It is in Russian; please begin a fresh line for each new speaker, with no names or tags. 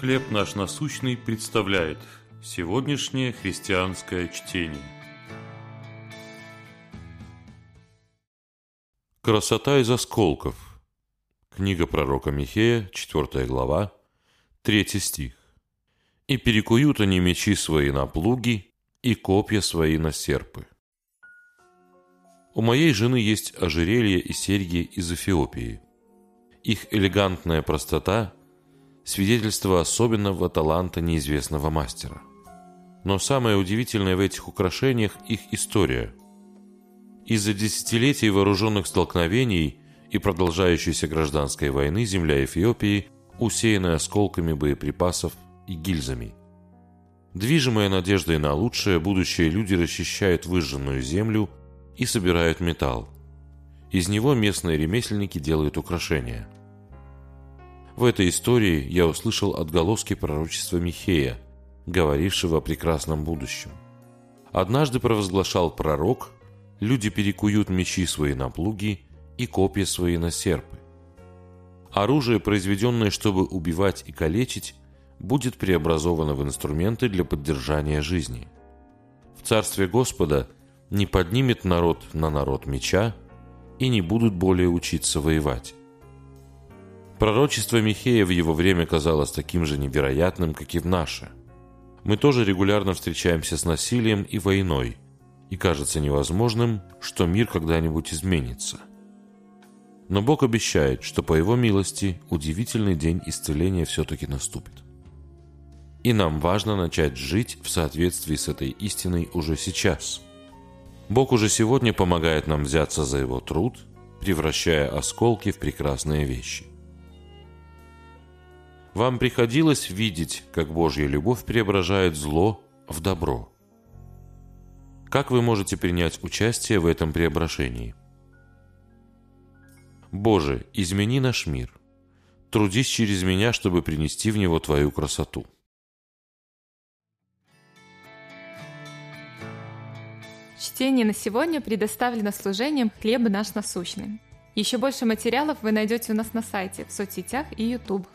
«Хлеб наш насущный» представляет сегодняшнее христианское чтение. Красота из осколков. Книга пророка Михея, 4 глава, 3 стих. «И перекуют они мечи свои на плуги, и копья свои на серпы». У моей жены есть ожерелье и серьги из Эфиопии. Их элегантная простота – свидетельство особенного таланта неизвестного мастера. Но самое удивительное в этих украшениях – их история. Из-за десятилетий вооруженных столкновений и продолжающейся гражданской войны земля Эфиопии усеяна осколками боеприпасов и гильзами. Движимая надеждой на лучшее, будущее люди расчищают выжженную землю – и собирают металл. Из него местные ремесленники делают украшения. В этой истории я услышал отголоски пророчества Михея, говорившего о прекрасном будущем. Однажды провозглашал пророк, люди перекуют мечи свои на плуги и копья свои на серпы. Оружие, произведенное, чтобы убивать и калечить, будет преобразовано в инструменты для поддержания жизни. В Царстве Господа не поднимет народ на народ меча и не будут более учиться воевать. Пророчество Михея в его время казалось таким же невероятным, как и в наше. Мы тоже регулярно встречаемся с насилием и войной, и кажется невозможным, что мир когда-нибудь изменится. Но Бог обещает, что по Его милости удивительный день исцеления все-таки наступит. И нам важно начать жить в соответствии с этой истиной уже сейчас – Бог уже сегодня помогает нам взяться за его труд, превращая осколки в прекрасные вещи. Вам приходилось видеть, как Божья любовь преображает зло в добро. Как вы можете принять участие в этом преображении? Боже, измени наш мир. Трудись через меня, чтобы принести в него Твою красоту.
Чтение на сегодня предоставлено служением «Хлеб наш насущный». Еще больше материалов вы найдете у нас на сайте, в соцсетях и YouTube.